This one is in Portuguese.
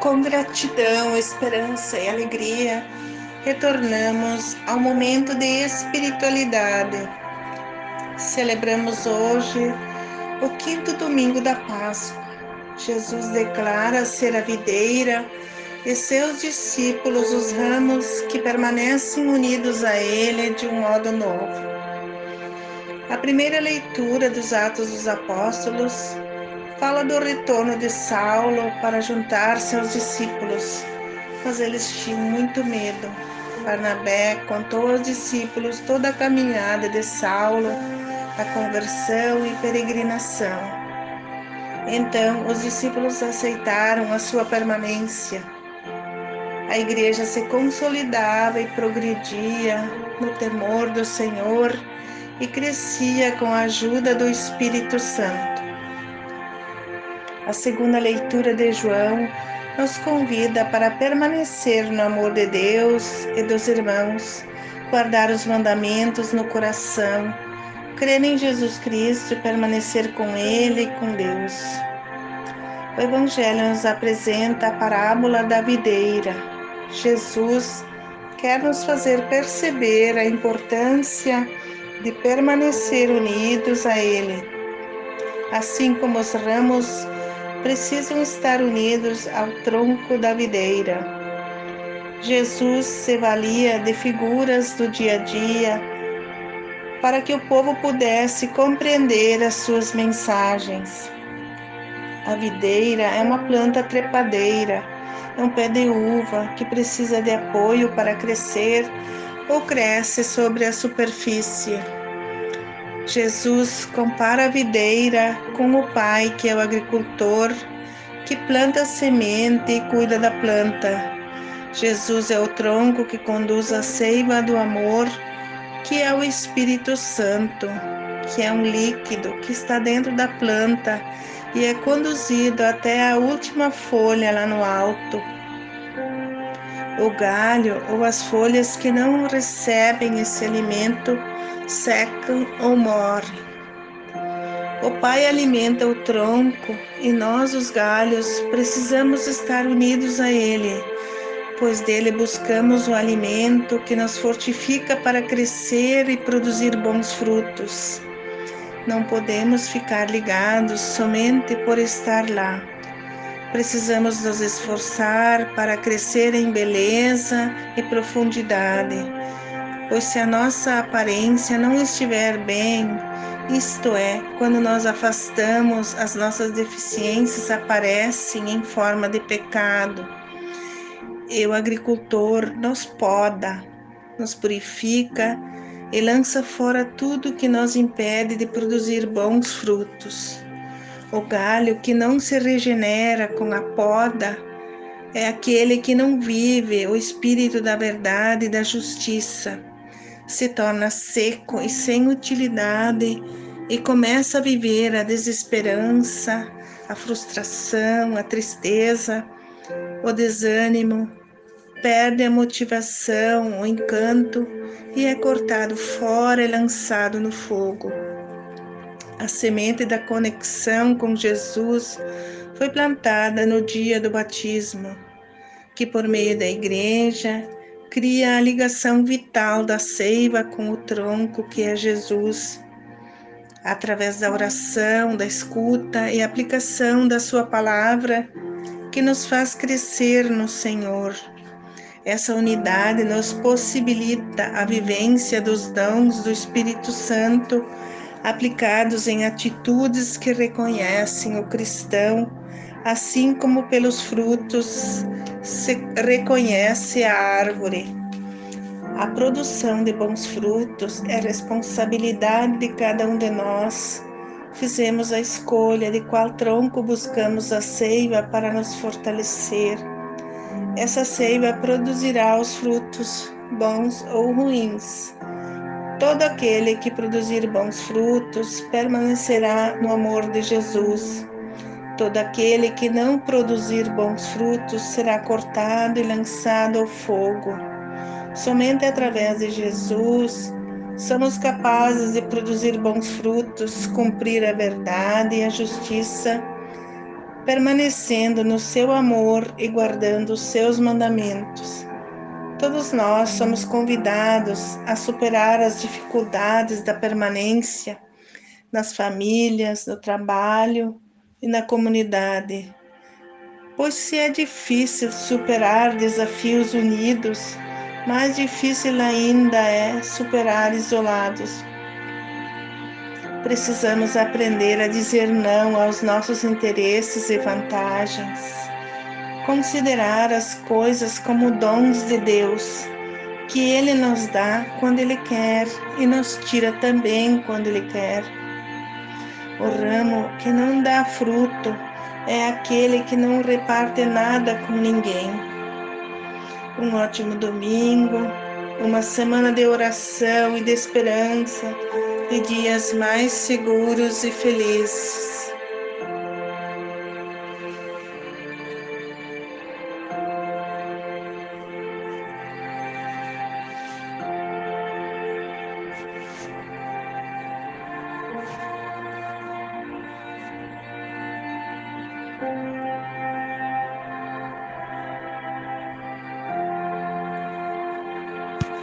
Com gratidão, esperança e alegria, retornamos ao momento de espiritualidade. Celebramos hoje o quinto domingo da Páscoa. Jesus declara ser a videira e seus discípulos os ramos que permanecem unidos a Ele de um modo novo. A primeira leitura dos Atos dos Apóstolos fala do retorno de Saulo para juntar-se aos discípulos, mas eles tinham muito medo. Barnabé contou aos discípulos toda a caminhada de Saulo, a conversão e peregrinação. Então os discípulos aceitaram a sua permanência. A igreja se consolidava e progredia no temor do Senhor e crescia com a ajuda do Espírito Santo. A segunda leitura de João nos convida para permanecer no amor de Deus e dos irmãos, guardar os mandamentos no coração, crer em Jesus Cristo e permanecer com Ele e com Deus. O Evangelho nos apresenta a parábola da videira. Jesus quer nos fazer perceber a importância de permanecer unidos a Ele. Assim como os ramos precisam estar unidos ao tronco da videira. Jesus se valia de figuras do dia a dia para que o povo pudesse compreender as suas mensagens. A videira é uma planta trepadeira, é um pé de uva que precisa de apoio para crescer ou cresce sobre a superfície. Jesus compara a videira com o pai, que é o agricultor, que planta a semente e cuida da planta. Jesus é o tronco que conduz a seiva do amor, que é o Espírito Santo, que é um líquido que está dentro da planta e é conduzido até a última folha lá no alto. O galho ou as folhas que não recebem esse alimento secam ou morrem. O Pai alimenta o tronco e nós, os galhos, precisamos estar unidos a Ele, pois dele buscamos o alimento que nos fortifica para crescer e produzir bons frutos. Não podemos ficar ligados somente por estar lá. Precisamos nos esforçar para crescer em beleza e profundidade pois se a nossa aparência não estiver bem, isto é, quando nós afastamos, as nossas deficiências aparecem em forma de pecado. E o agricultor nos poda, nos purifica e lança fora tudo que nos impede de produzir bons frutos. O galho que não se regenera com a poda é aquele que não vive o espírito da verdade e da justiça se torna seco e sem utilidade e começa a viver a desesperança, a frustração, a tristeza, o desânimo, perde a motivação, o encanto e é cortado fora e lançado no fogo. A semente da conexão com Jesus foi plantada no dia do batismo, que por meio da igreja cria a ligação vital da seiva com o tronco que é Jesus. Através da oração, da escuta e aplicação da Sua palavra, que nos faz crescer no Senhor. Essa unidade nos possibilita a vivência dos dons do Espírito Santo aplicados em atitudes que reconhecem o cristão, assim como pelos frutos se reconhece a árvore. A produção de bons frutos é responsabilidade de cada um de nós. Fizemos a escolha de qual tronco buscamos a seiva para nos fortalecer. Essa seiva produzirá os frutos, bons ou ruins. Todo aquele que produzir bons frutos permanecerá no amor de Jesus. Todo aquele que não produzir bons frutos será cortado e lançado ao fogo. Somente através de Jesus somos capazes de produzir bons frutos, cumprir a verdade e a justiça permanecendo no seu amor e guardando os seus mandamentos. Todos nós somos convidados a superar as dificuldades da permanência nas famílias, no trabalho e na comunidade. Pois se é difícil superar desafios unidos, mais difícil ainda é superar isolados. Precisamos aprender a dizer não aos nossos interesses e vantagens considerar as coisas como dons de Deus, que Ele nos dá quando Ele quer e nos tira também quando Ele quer. O ramo que não dá fruto é aquele que não reparte nada com ninguém. Um ótimo domingo, uma semana de oração e de esperança, e dias mais seguros e felizes.